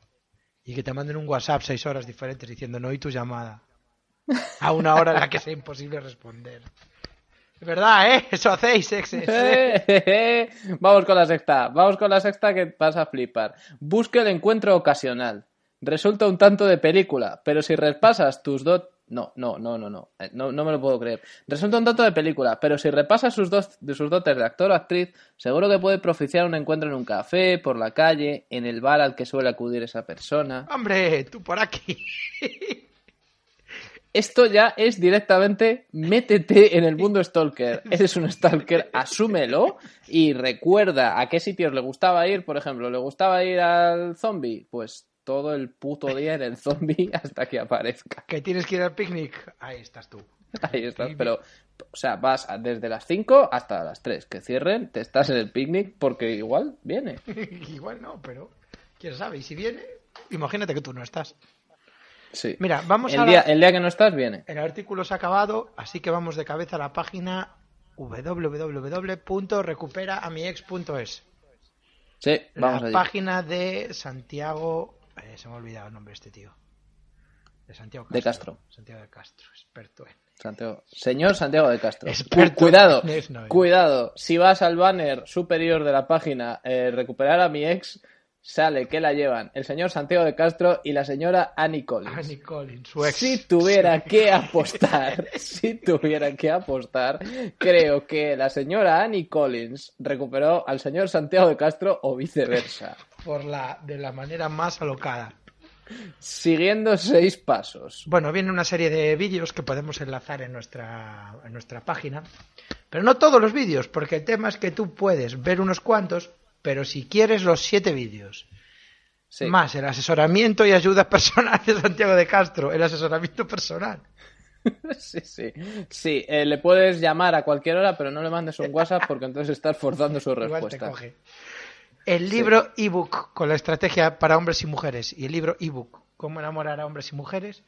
Y que te manden un WhatsApp seis horas diferentes diciendo no oí tu llamada. A una hora en la que sea imposible responder. Es verdad, ¿eh? Eso hacéis, exes. ¿eh? Vamos con la sexta. Vamos con la sexta que vas a flipar. Busque el encuentro ocasional. Resulta un tanto de película, pero si repasas tus dos... No, no, no, no, no, Eh, no, no me lo puedo creer. Resulta un tanto de película, pero si repasas sus, dos, de sus dotes de actor o actriz, seguro que puede propiciar un encuentro en un café, por la calle, en el bar al que suele acudir esa persona. Hombre, tú por aquí. Esto ya es directamente métete en el mundo stalker. Eres un stalker, asúmelo y recuerda a qué sitios le gustaba ir. Por ejemplo, ¿le gustaba ir al zombie? Pues todo el puto día en el zombie hasta que aparezca. Que tienes que ir al picnic. Ahí estás tú. Ahí estás, pero, o sea, vas desde las 5 hasta las 3. Que cierren, te estás en el picnic porque igual viene. Igual no, pero quién sabe. Y si viene, imagínate que tú no estás. Sí. Mira, vamos el a día, la- el día que no estás, viene. El artículo se ha acabado, así que vamos de cabeza a la página www.recuperaamiex.es. Sí, vamos La allí. página de Santiago. eh, se me ha olvidado el nombre de este tío. De Santiago Castro. De Castro. Santiago de Castro, experto en. Santiago- Señor Santiago de Castro. Experto cuidado, cuidado. Si vas al banner superior de la página eh, recuperar a mi ex, sale que la llevan el señor Santiago de Castro y la señora Annie Collins. Annie Collins, su ex. Si tuviera que apostar, si tuviera que apostar, creo que la señora Annie Collins recuperó al señor Santiago de Castro o viceversa, Por la, de la manera más alocada. siguiendo seis pasos. Bueno, viene una serie de vídeos que podemos enlazar en nuestra, en nuestra página. Pero no todos los vídeos, porque el tema es que tú puedes ver unos cuantos, pero si quieres los siete vídeos, Sí. más el asesoramiento y ayuda personal de Santiago de Castro, el asesoramiento personal, Sí, sí. Sí, eh, le puedes llamar a cualquier hora, pero no le mandes un WhatsApp porque entonces estás forzando su Igual te respuesta. coge. El libro ebook con la estrategia para hombres y mujeres y el libro ebook cómo enamorar a hombres y mujeres.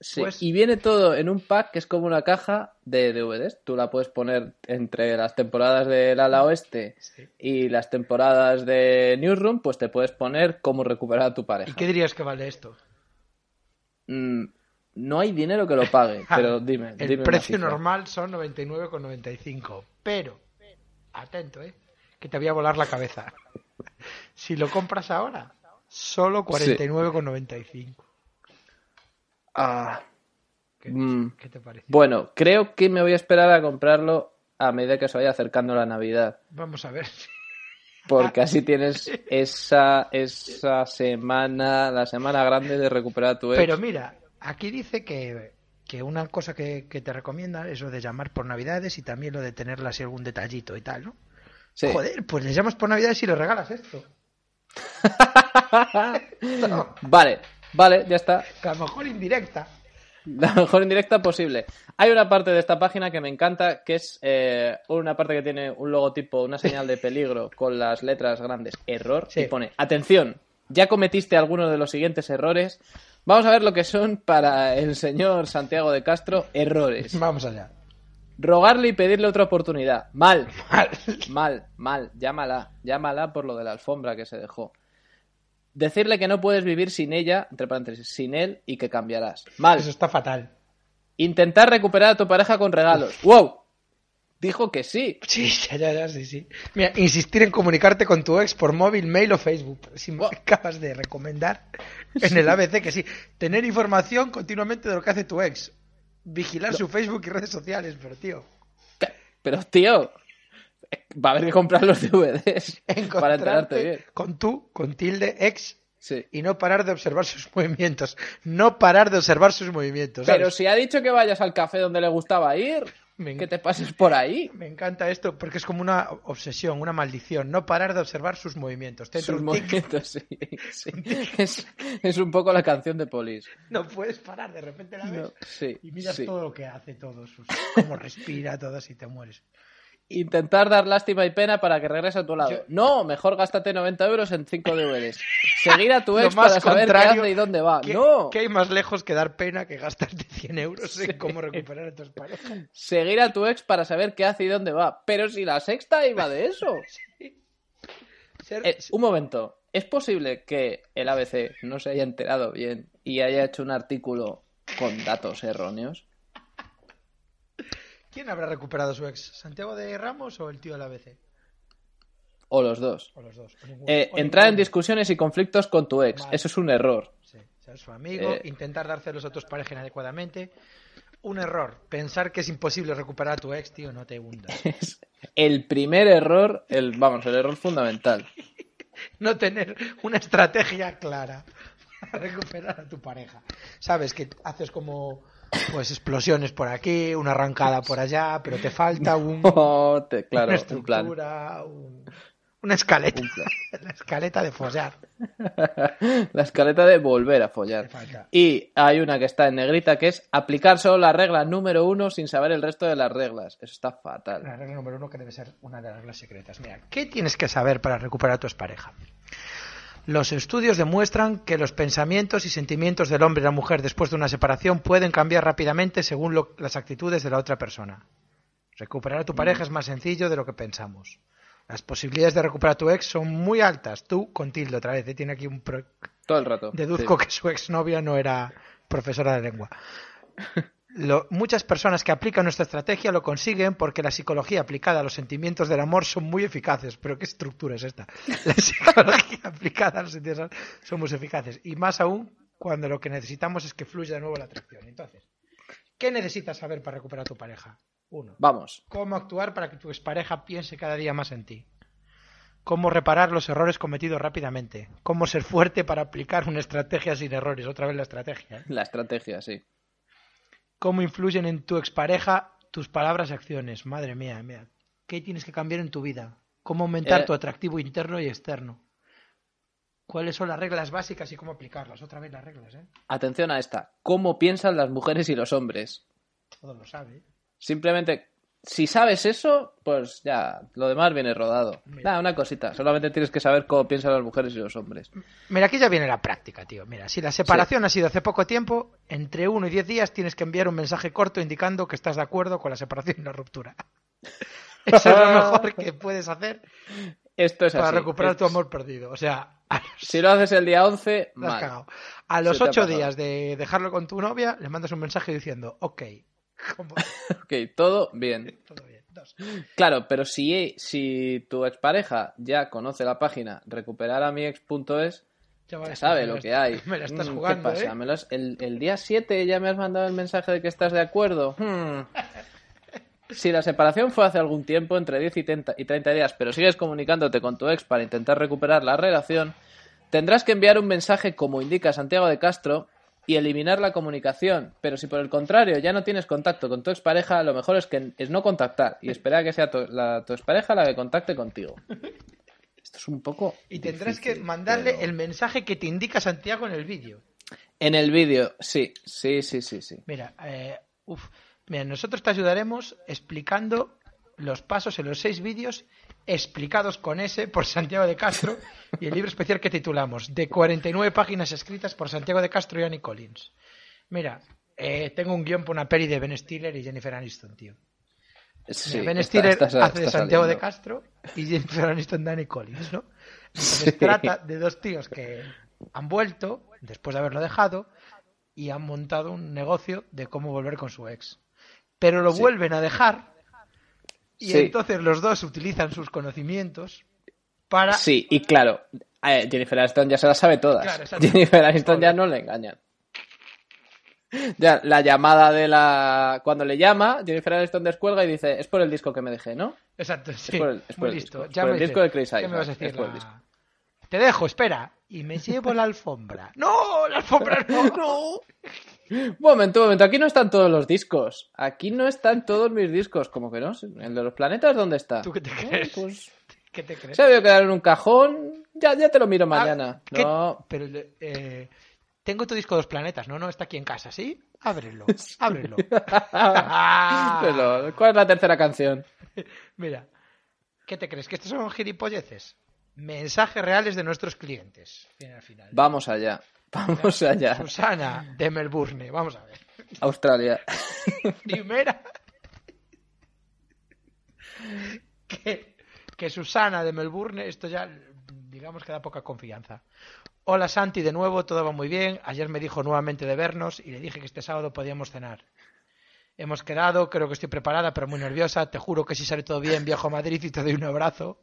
Sí, Pues- y viene todo en un pack que es como una caja de DVDs. Tú la puedes poner entre las temporadas del ala oeste Sí. y las temporadas de Newsroom, pues te puedes poner cómo recuperar a tu pareja. ¿Y qué dirías que vale esto? Mm, no hay dinero que lo pague, pero dime. El dime precio normal son 99,95. Pero, atento, ¿eh? Que te voy a volar la cabeza. Si lo compras ahora, solo 49,95. Ah, ¿Qué, Mm. qué te parece? bueno, creo que me voy a esperar a comprarlo a medida que se vaya acercando la Navidad. Vamos a ver. Porque así tienes esa, esa semana, la semana grande de recuperar tu ex. Pero mira, aquí dice que, que una cosa que, que te recomienda es lo de llamar por Navidades y también lo de tenerle así algún detallito y tal, ¿no? Sí. Joder, pues le llamas por Navidades y le regalas esto. No, Vale, vale, ya está. que a lo mejor indirecta. La mejor indirecta posible. Hay una parte de esta página que me encanta, que es eh, una parte que tiene un logotipo, una señal de peligro con las letras grandes, error, Sí. y pone, atención, ya cometiste alguno de los siguientes errores. Vamos a ver lo que son para el señor Santiago de Castro errores. Vamos allá. Rogarle y pedirle otra oportunidad. Mal, Mal. mal, mal. Llámala, llámala por lo de la alfombra que se dejó. Decirle que no puedes vivir sin ella, entre paréntesis, sin él y que cambiarás. Mal. Eso está fatal. Intentar recuperar a tu pareja con regalos. ¡Wow! Dijo que sí. Sí, ya, ya, ya, sí, sí. Mira, insistir en comunicarte con tu ex por móvil, mail o Facebook. Si me acabas de recomendar en el ABC que sí. Tener información continuamente de lo que hace tu ex. Vigilar su Facebook y redes sociales, pero tío. ¿Qué? Pero, tío, va a haber que comprar los DVDs para enterarte bien. con tú, con tilde ex, Sí. y no parar de observar sus movimientos. No parar de observar sus movimientos. ¿sabes? Pero si ha dicho que vayas al café donde le gustaba ir, Me que te pases por ahí. Me encanta esto porque es como una obsesión, una maldición. No parar de observar sus movimientos. Te Sus movimientos, sí. sí. Es, es un poco la canción de Police. no puedes parar, de repente la ves No, sí, y miras sí. todo lo que hace, todo, sus, cómo respira, todo, y te mueres. Intentar dar lástima y pena para que regrese a tu lado. Yo- No, mejor gástate 90 euros en 5 DVDs. Seguir a tu ex para saber qué hace y dónde va. ¿Qué, No. qué hay más lejos que dar pena que gastarte 100 euros en cómo recuperar a tus parejas? Seguir a tu ex para saber qué hace y dónde va. Pero si la sexta iba de eso. Ser- Eh, un momento. ¿Es posible que el ABC no se haya enterado bien y haya hecho un artículo con datos erróneos? ¿Quién habrá recuperado a su ex? ¿Santiago de Ramos o el tío del ABC? O los dos. O los dos. o. Eh, O entrar en discusiones y conflictos con tu ex. Vale. Eso es un error. Sí, ser su amigo, Eh. intentar dar celos a tus parejas inadecuadamente. Un error. Pensar que es imposible recuperar a tu ex, tío, no te hundas. Es el primer error, el, vamos, el error fundamental. No tener una estrategia clara para recuperar a tu pareja. Sabes que haces como pues explosiones por aquí, una arrancada por allá, pero te falta un, Oh, te- claro, una un plan. estructura, un- una escaleta. Un plan. La escaleta de follar. La escaleta de volver a follar. Y hay una que está en negrita que es aplicar solo la regla número uno sin saber el resto de las reglas. Eso está fatal. La regla número uno que debe ser una de las reglas secretas. Mira, ¿qué tienes que saber para recuperar a tu expareja? Los estudios demuestran que los pensamientos y sentimientos del hombre y la mujer después de una separación pueden cambiar rápidamente según lo- las actitudes de la otra persona. Recuperar a tu pareja es más sencillo de lo que pensamos. Las posibilidades de recuperar a tu ex son muy altas. Tú, con tilde otra vez, ¿eh? tiene aquí un... pro- Todo el rato. Deduzco Sí. que su exnovia no era profesora de lengua. Lo- muchas personas que aplican nuestra estrategia lo consiguen porque la psicología aplicada a los sentimientos del amor son muy eficaces. Pero ¿qué estructura es esta? La psicología aplicada a los sentimientos del amor son muy eficaces. Y más aún cuando lo que necesitamos es que fluya de nuevo la atracción. Entonces, ¿qué necesitas saber para recuperar a tu pareja? Uno, Vamos. cómo actuar para que tu expareja piense cada día más en ti. Cómo reparar los errores cometidos rápidamente. Cómo ser fuerte para aplicar una estrategia sin errores. Otra vez la estrategia. ¿eh? La estrategia, sí. Cómo influyen en tu expareja tus palabras y acciones. Madre mía, mía. ¿Qué tienes que cambiar en tu vida? Cómo aumentar Eh. tu atractivo interno y externo. ¿Cuáles son las reglas básicas y cómo aplicarlas? Otra vez las reglas, ¿eh? Atención a esta. ¿Cómo piensan las mujeres y los hombres? Todo lo sabe. Simplemente, si sabes eso, pues ya, lo demás viene rodado. Nada, una cosita. Solamente tienes que saber cómo piensan las mujeres y los hombres. Mira, aquí ya viene la práctica, tío. Mira, si la separación ha sido hace poco tiempo, entre uno y diez días tienes que enviar un mensaje corto indicando que estás de acuerdo con la separación y la ruptura. Eso es lo mejor que puedes hacer Esto es para así. recuperar tu Es- amor perdido. O sea, los, Si lo haces el día 11, la has mal. cagado. A los Se te ha ocho pasado. días de dejarlo con tu novia, le mandas un mensaje diciendo, ok, como- Ok, todo bien. todo bien. Dos. Claro, pero si, si tu expareja ya conoce la página recuperaramiex.es, Ya, ya sabe lo que hay. Me la estás Mm, jugando, ¿Qué pasa? ¿eh? ¿Me el, el día 7 ya me has mandado el mensaje de que estás de acuerdo. Hmm. Si la separación fue hace algún tiempo, entre 10 y 30, y 30 días, pero sigues comunicándote con tu ex para intentar recuperar la relación, tendrás que enviar un mensaje como indica Santiago de Castro y eliminar la comunicación. Pero si por el contrario ya no tienes contacto con tu expareja, lo mejor es que es no contactar y esperar a que sea tu, la, tu expareja la que contacte contigo. Esto es un poco... Y tendrás que mandarle pero- el mensaje que te indica Santiago en el vídeo. En el vídeo, sí, sí, sí, sí, sí. Mira, eh, uf, mira, nosotros te ayudaremos explicando los pasos en los seis vídeos explicados con S por Santiago de Castro y el libro especial que titulamos De 49 páginas escritas por Santiago de Castro y Annie Collins. Mira, eh, tengo un guion por una peli de Ben Stiller y Jennifer Aniston, tío. Sí, ben está- Stiller está- hace de Santiago de. Castro y Jennifer Aniston de Annie Collins, ¿no? Sí. trata de dos tíos que han vuelto después de haberlo dejado y han montado un negocio de cómo volver con su ex. Pero lo Sí. vuelven a dejar y Sí. entonces los dos utilizan sus conocimientos para... Sí, y claro, eh, Jennifer Aniston ya se las sabe todas. Claro. Jennifer Aniston ya no le engañan. Ya, la llamada de la... Cuando le llama, Jennifer Aniston descuelga y dice, es por el disco que me dejé, ¿no? Exacto, sí. por el- es por Muy el listo. disco, es Ya por me el dice, disco de Chris ¿Qué me vas a decir? es La-. Te dejo, espera. Y me llevo la alfombra. ¡No! ¡La alfombra no! ¡No! Un momento, un momento, aquí no están todos los discos. Aquí no están todos mis discos. como que no? ¿El de los planetas dónde está? ¿Tú qué te crees? pues ¿Qué te crees? se ha debido quedar en un cajón. Ya, ya te lo miro mañana. Ah, ¿qué? No, Pero eh, tengo tu disco de los planetas, ¿no? No, está aquí en casa, ¿sí? Ábrelo, ábrelo. Pero, ¿cuál es la tercera canción? Mira, ¿qué te crees? ¿Que estos son gilipolleces? Mensajes reales de nuestros clientes. Viene al final. Vamos allá. Vamos allá. Susana de Melbourne, vamos a ver. Australia. Primera. que, que Susana de Melbourne, esto ya digamos que da poca confianza. Hola Santi, de nuevo, todo va muy bien. Ayer me dijo nuevamente de vernos y le dije que este sábado podíamos cenar. Hemos quedado, creo que estoy preparada, pero muy nerviosa. Te juro que si sale todo bien, viajo a Madrid y te doy un abrazo.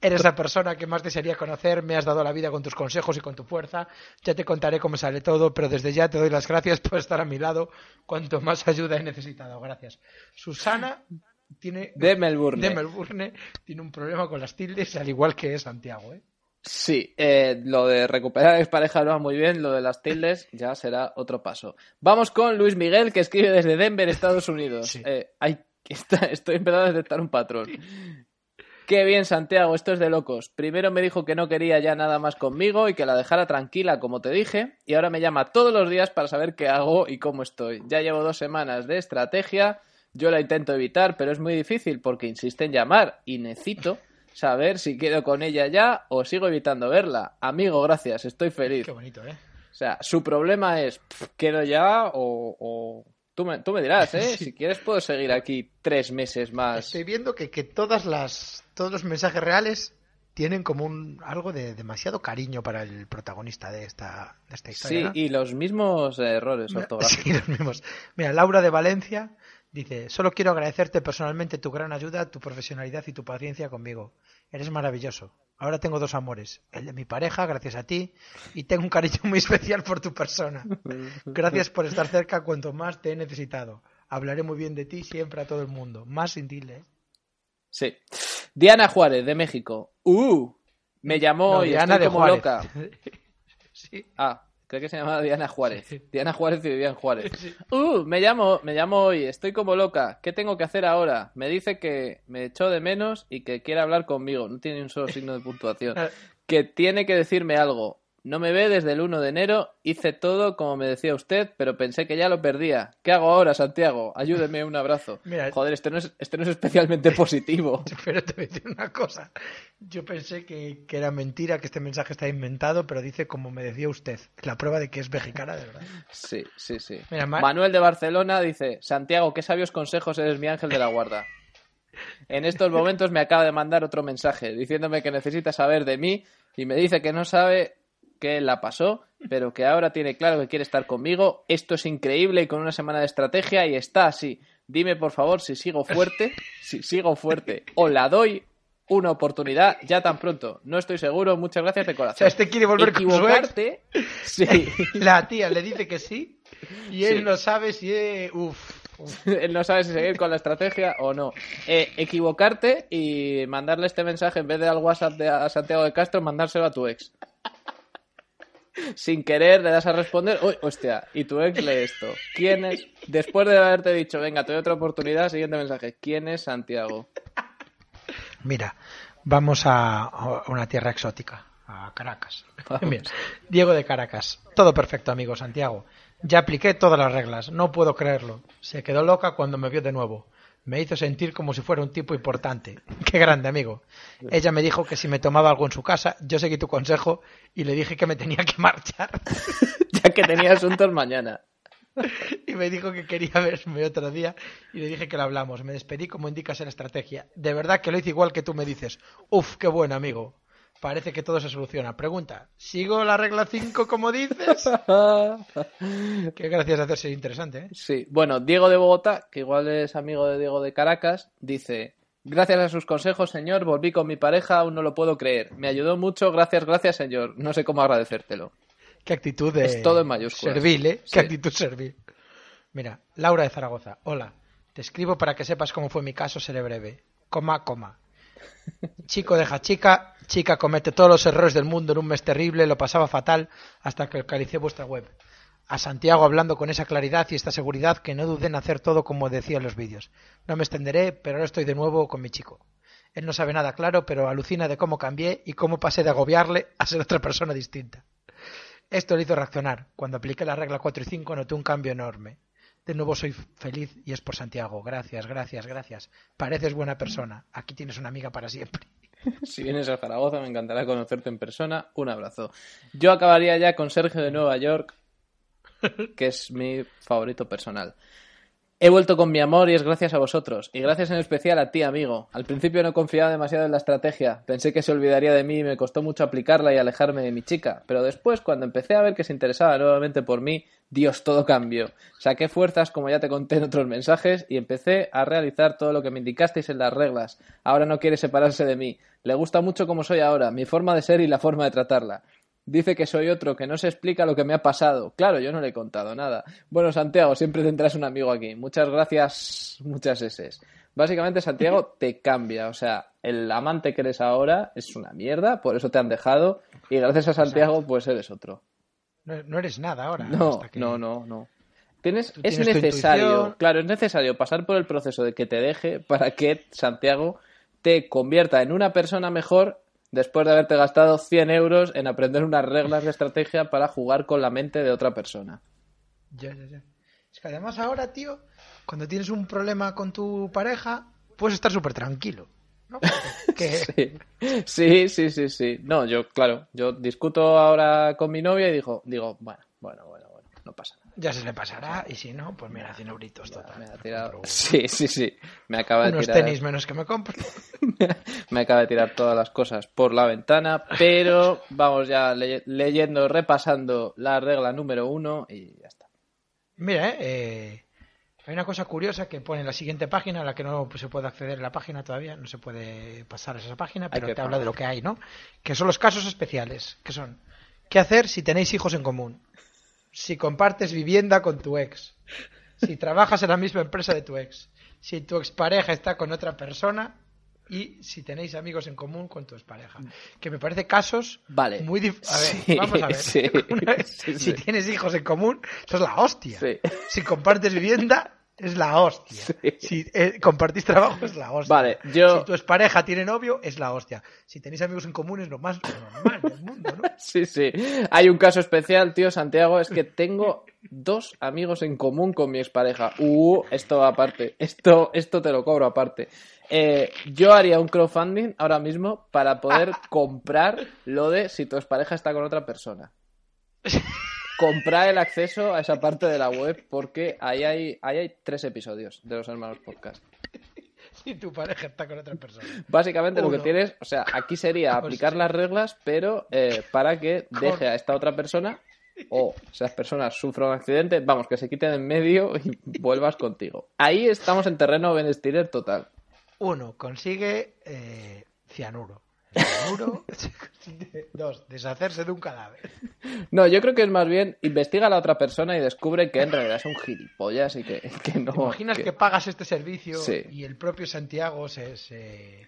Eres la persona que más desearía conocer, me has dado la vida con tus consejos y con tu fuerza. Ya te contaré cómo sale todo, pero desde ya te doy las gracias por estar a mi lado. Cuanto más ayuda he necesitado, gracias. Susana tiene De Melbourne. de Melbourne tiene un problema con las tildes, al igual que Santiago, ¿eh? Sí, eh, lo de recuperar expareja no va muy bien, lo de las tildes ya será otro paso. Vamos con Luis Miguel, que escribe desde Denver, Estados Unidos. Sí. Eh, está- estoy empezando a detectar un patrón. Qué bien, Santiago, esto es de locos. Primero me dijo que no quería ya nada más conmigo y que la dejara tranquila, como te dije, y ahora me llama todos los días para saber qué hago y cómo estoy. Ya llevo dos semanas de estrategia, yo la intento evitar, pero es muy difícil porque insiste en llamar y necesito saber si quedo con ella ya o sigo evitando verla. Amigo, gracias, estoy feliz. Qué bonito, ¿eh? O sea, su problema es, pff, ¿quedo ya o...? o- Tú, me, tú me dirás, ¿eh? Sí. Si quieres puedo seguir aquí tres meses más. Estoy viendo que, que todas las, todos los mensajes reales tienen como un algo de demasiado cariño para el protagonista de esta, de esta historia. Sí, ¿no? y los mismos errores ortográficos. Sí, los mismos. Mira, Laura de Valencia dice, solo quiero agradecerte personalmente tu gran ayuda, tu profesionalidad y tu paciencia conmigo. Eres maravilloso. Ahora tengo dos amores, el de mi pareja, gracias a ti, y tengo un cariño muy especial por tu persona. Gracias por estar cerca cuanto más te he necesitado. Hablaré muy bien de ti siempre a todo el mundo. Más sin tilde. ¿eh? Sí. Diana Juárez, de México. ¡Uh! Me llamó No, y Diana estoy de como Juárez. loca. sí. Ah, creo que se llamaba Diana Juárez. Sí. Diana Juárez y Vivian Juárez. ¡Uh! Me llamo, me llamo hoy, estoy como loca. ¿Qué tengo que hacer ahora? Me dice que me echó de menos y que quiere hablar conmigo. No tiene un solo signo de puntuación. Ah, Que tiene que decirme algo. No me ve desde el 1 de enero, hice todo como me decía usted, pero pensé que ya lo perdía. ¿Qué hago ahora, Santiago? Ayúdeme, un abrazo. Mira- Joder, este no, es, este no es especialmente positivo. Pero te voy a decir una cosa. Yo pensé que, que era mentira, que este mensaje está inventado, pero dice como me decía usted. La prueba de que es mexicana, de verdad. Sí, sí, sí. Mira, Manuel de Barcelona dice, Santiago, qué sabios consejos eres mi ángel de la guarda. En estos momentos me acaba de mandar otro mensaje diciéndome que necesita saber de mí y me dice que no sabe qué la pasó, pero que ahora tiene claro que quiere estar conmigo. Esto es increíble y con una semana de estrategia y está así. Dime por favor si sigo fuerte, si sigo fuerte o la doy una oportunidad ya tan pronto. No estoy seguro. Muchas gracias de O corazón. sea, este quiere volver con. Equivocarte, sí. La tía le dice que sí y él Sí. no sabe si es... Uf. Él no sabe si seguir con la estrategia o no. Eh, equivocarte y mandarle este mensaje en vez de al WhatsApp de a Santiago de Castro, mandárselo a tu ex. Sin querer le das a responder, uy, hostia, y tu ex lee esto. ¿Quién es? Después de haberte dicho, venga, te doy otra oportunidad, siguiente mensaje. ¿Quién es Santiago? Mira, vamos a, una tierra exótica, a Caracas. Mira, Diego de Caracas. Todo perfecto, amigo Santiago. Ya apliqué todas las reglas, no puedo creerlo. Se quedó loca cuando me vio de nuevo. Me hizo sentir como si fuera un tipo importante. Qué grande, amigo. Ella me dijo que si me tomaba algo en su casa, yo seguí tu consejo y le dije que me tenía que marchar. Ya que tenía asuntos mañana. Y me dijo que quería verme otro día y le dije que lo hablamos. Me despedí como indicas en la estrategia. De verdad que lo hice igual que tú me dices. Uf, qué bueno, amigo. Parece que todo se soluciona. Pregunta, ¿sigo la regla 5 como dices? Qué gracias de hacerse interesante, ¿eh? Sí, bueno, Diego de Bogotá, que igual es amigo de Diego de Caracas, dice, gracias a sus consejos, señor, volví con mi pareja, aún no lo puedo creer. Me ayudó mucho, gracias, gracias, señor. No sé cómo agradecértelo. Qué actitud de... Es todo en mayúsculas. Servil, ¿eh? Sí. Qué actitud servil. Mira, Laura de Zaragoza. Hola. Te escribo para que sepas cómo fue mi caso, seré breve. Coma, coma. Chico deja chica, chica comete todos los errores del mundo en un mes terrible, lo pasaba fatal hasta que alcalicé vuestra web. A Santiago hablando con esa claridad y esta seguridad que no dudé en hacer todo como decía en los vídeos. No me extenderé, pero ahora estoy de nuevo con mi chico. Él no sabe nada claro, pero alucina de cómo cambié y cómo pasé de agobiarle a ser otra persona distinta. Esto le hizo reaccionar. Cuando apliqué la regla 4 y 5 noté un cambio enorme. De nuevo soy feliz y es por Santiago. Gracias, gracias, gracias. Pareces buena persona. Aquí tienes una amiga para siempre. Si vienes a Zaragoza, me encantará conocerte en persona. Un abrazo. Yo acabaría ya con Sergio de Nueva York, que es mi favorito personal. He vuelto con mi amor y es gracias a vosotros. Y gracias en especial a ti, amigo. Al principio no confiaba demasiado en la estrategia. Pensé que se olvidaría de mí y me costó mucho aplicarla y alejarme de mi chica. Pero después, cuando empecé a ver que se interesaba nuevamente por mí, Dios, todo cambió. Saqué fuerzas, como ya te conté en otros mensajes, y empecé a realizar todo lo que me indicasteis en las reglas. Ahora no quiere separarse de mí. Le gusta mucho como soy ahora, mi forma de ser y la forma de tratarla. Dice que soy otro, que no se explica lo que me ha pasado. Claro, yo no le he contado nada. Bueno, Santiago, siempre tendrás un amigo aquí. Muchas gracias, muchas S. Básicamente, Santiago te cambia. O sea, el amante que eres ahora es una mierda, por eso te han dejado. Y gracias a Santiago, pues eres otro. No, no eres nada ahora. No, hasta que- no, no, no. Tienes, es necesario, claro, es necesario pasar por el proceso de que te deje para que Santiago te convierta en una persona mejor después de haberte gastado 100 euros en aprender unas reglas de estrategia para jugar con la mente de otra persona. Ya, ya, ya. Es que además ahora, tío, cuando tienes un problema con tu pareja, puedes estar súper tranquilo. ¿no? Que- Sí. sí, sí, sí, sí. No, yo, claro, yo discuto ahora con mi novia y digo, digo, bueno, bueno, bueno, bueno, no pasa nada. Ya se le pasará, y si no, pues mira, 100 euritos total. Me ha tirado... Sí, sí, sí. Me acaba de Unos tirar... tenis menos que me compro. me acaba de tirar todas las cosas por la ventana, pero vamos ya le- leyendo, repasando la regla número uno y ya está. Mira, eh, eh, hay una cosa curiosa que pone en la siguiente página, a la que no se puede acceder en la página todavía, no se puede pasar a esa página, pero te habla de lo que hay, ¿no? Que son los casos especiales, que son, ¿qué hacer si tenéis hijos en común? Si compartes vivienda con tu ex, si trabajas en la misma empresa de tu ex, si tu expareja está con otra persona y si tenéis amigos en común con tu expareja. Que me parece casos Vale. muy dif- A ver, Sí, vamos a ver. sí, si sí. tienes hijos en común, eso es la hostia. Si compartes vivienda, es la hostia. Sí. Si eh, compartís trabajo, es la hostia. Vale, yo... Si tu pareja tiene novio, es la hostia. Si tenéis amigos en común, es lo más normal del mundo, ¿no? Sí, sí. Hay un caso especial, tío, Santiago, es que tengo dos amigos en común con mi expareja. Uh, esto aparte. Esto, esto te lo cobro aparte. Eh, yo haría un crowdfunding ahora mismo para poder comprar lo de si tu expareja está con otra persona. Comprar el acceso a esa parte de la web porque ahí hay, ahí hay tres episodios de los hermanos podcast. Si tu pareja está con otra persona. Básicamente lo que tienes, o sea, aquí sería aplicar Hostia. las reglas, pero eh, para que deje a esta otra persona o esas personas sufran un accidente, vamos, que se quiten en medio y vuelvas contigo. Ahí estamos en terreno Ben Stiller total. Uno, consigue eh, cianuro. Cianuro. Dos, deshacerse de un cadáver. No, yo creo que es más bien investiga a la otra persona y descubre que en realidad es un gilipollas y que, que no. ¿Te imaginas que- que pagas este servicio Sí. y el propio Santiago se, se,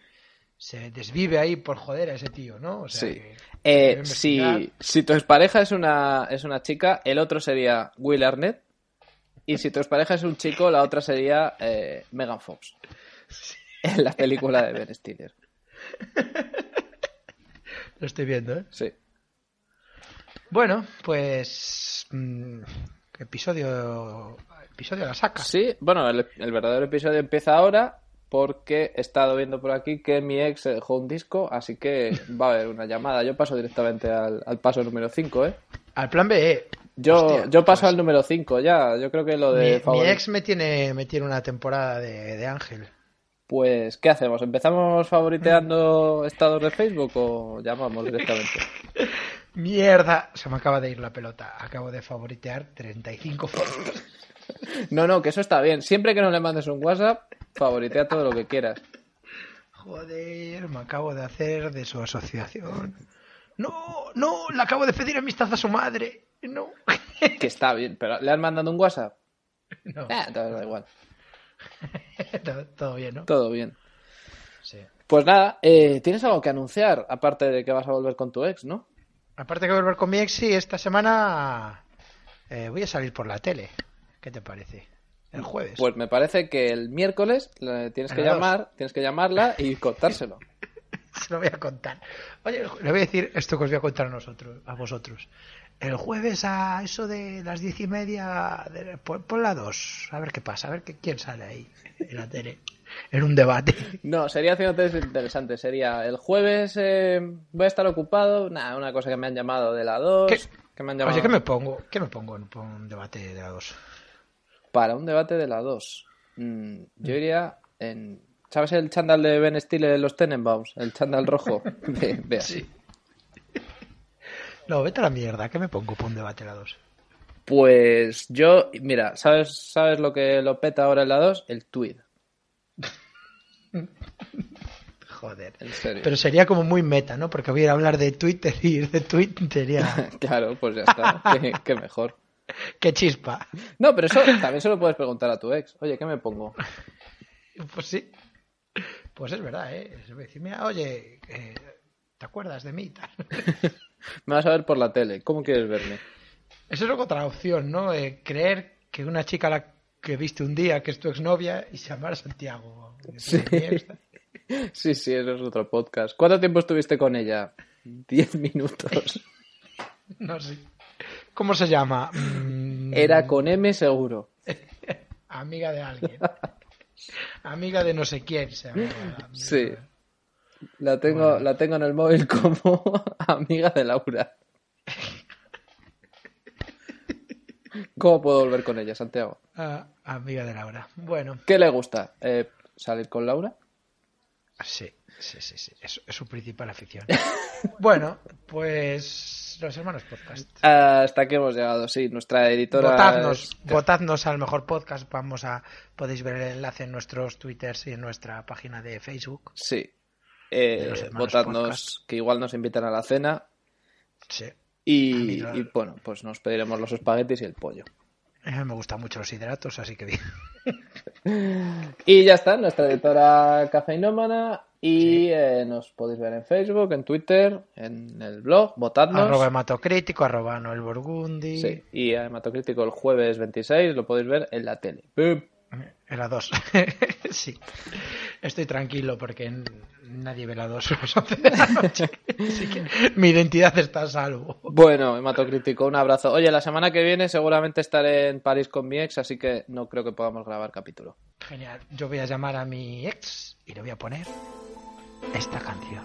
se desvive ahí por joder a ese tío, ¿no? O sea, Sí. que- Eh, si, si tu expareja es una, es una chica, el otro sería Will Arnett. Y si tu expareja es un chico, la otra sería eh, Megan Fox. En la película de Ben Stiller. Lo estoy viendo, ¿eh? Sí. Bueno, pues. mm, episodio. Episodio la saca. Sí, bueno, el, el verdadero episodio empieza ahora porque he estado viendo por aquí que mi ex se dejó un disco, así que va a haber una llamada. Yo paso directamente al, al paso número 5, ¿eh? Al plan B. eh. Yo, Hostia, yo paso pues, al número 5 ya. Yo creo que lo Mi, de mi favori- ex me tiene, me tiene una temporada de, de Ángel. Pues, ¿qué hacemos? ¿Empezamos favoriteando estados de Facebook o llamamos directamente? Mierda, se me acaba de ir la pelota. Acabo de favoritear 35 fotos. No, no, que eso está bien. Siempre que no le mandes un WhatsApp, favoritea todo lo que quieras. Joder, me acabo de hacer de su asociación. No, no, le acabo de pedir amistad a su madre. No. Que está bien, pero ¿le has mandado un WhatsApp? no. Entonces da igual. todo, bien, ¿no? Todo bien. Sí. Pues nada, eh, ¿tienes algo que anunciar? Aparte de que vas a volver con tu ex, ¿no? Aparte que volver con mi ex, sí, esta semana eh, voy a salir por la tele. ¿Qué te parece? El jueves. Pues me parece que el miércoles le tienes que dos. llamar, tienes que llamarla y contárselo. Se lo voy a contar. Oye, le voy a decir esto que os voy a contar a nosotros, a vosotros. El jueves a eso de las diez y media, de, pon, pon la dos, a ver qué pasa, a ver qué, quién sale ahí en la tele, en un debate. No, sería haciéndote interesante. Sería el jueves eh, voy a estar ocupado. Nada, una cosa que me han llamado de la 2. ¿Qué? Que me han llamado Oye, ¿qué me pongo? ¿Qué me pongo en un debate de la dos? para un debate de la 2. Mm, yo iría en. ¿Sabes el chándal de Ben Stiller de los Tenenbaums? El chándal rojo. Ve, ve así. No, vete a la mierda, ¿qué me pongo para un debate de la dos? Pues yo, mira, ¿sabes, ¿sabes lo que lo peta ahora en la 2? El tweet. Joder. En serio. Pero sería como muy meta, ¿no? Porque voy a ir a hablar de Twitter y ir de Twitter sería... Claro, pues ya está. qué, qué mejor. ¡Qué chispa! No, pero eso también se lo puedes preguntar a tu ex. Oye, ¿qué me pongo? Pues sí. Pues es verdad, ¿eh? Se va a decir, mira, oye, eh, ¿te acuerdas de mí? y tal? Me vas a ver por la tele. ¿Cómo quieres verme? Eso es otra opción, ¿no? Eh, creer que una chica la que viste un día, que es tu exnovia, y se llama Santiago. Sí. Sí, sí, eso es otro podcast. ¿Cuánto tiempo estuviste con ella? Diez minutos. No sé. ¿Cómo se llama? Mm, Era con M seguro. Amiga de alguien. Amiga de no sé quién se llama. Sí. La tengo, la tengo en el móvil como amiga de Laura. ¿Cómo puedo volver con ella, Santiago? Ah, amiga de Laura. Bueno, ¿Qué le gusta? Eh, ¿Salir con Laura? sí, sí, sí, sí. Es, es su principal afición. bueno, pues los hermanos podcast. Hasta aquí hemos llegado, sí. Nuestra editora. Votadnos, es- votadnos al mejor podcast. Vamos a podéis ver el enlace en nuestros twitters y en nuestra página de Facebook. Sí. Eh, votadnos, que igual nos invitan a la cena. Sí. Y, y, bueno, pues nos pediremos los espaguetis y el pollo. Eh, Me gustan mucho los hidratos, así que bien. Y ya está, nuestra editora cafeinómana. Y eh, nos podéis ver en Facebook, en Twitter, en el blog, votadnos. Arroba hematocrítico, arroba Noel Burgundi. Sí, y a Hematocrítico el jueves 26 lo podéis ver en la tele. Era dos. sí. Estoy tranquilo porque nadie ve la dos Así que mi identidad está a salvo. Bueno, hematocrítico, un abrazo. Oye, la semana que viene seguramente estaré en París con mi ex, así que no creo que podamos grabar capítulo. Genial. Yo voy a llamar a mi ex y le voy a poner esta canción.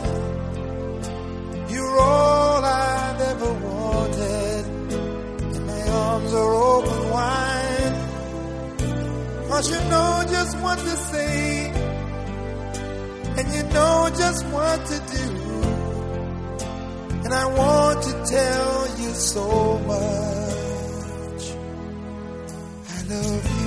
You're all I've ever wanted. And my arms are open wide. Cause you know just what to say. And you know just what to do. And I want to tell you so much. I love you.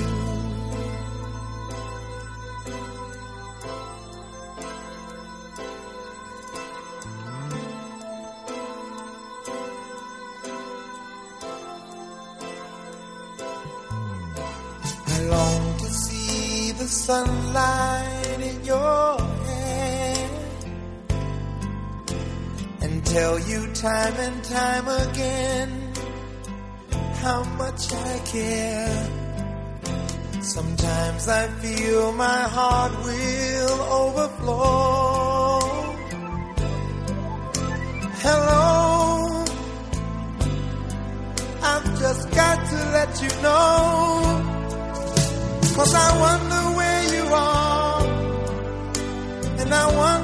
You time and time again how much I care. Sometimes I feel my heart will overflow. Hello, I've just got to let you know. Cause I wonder where you are, and I wonder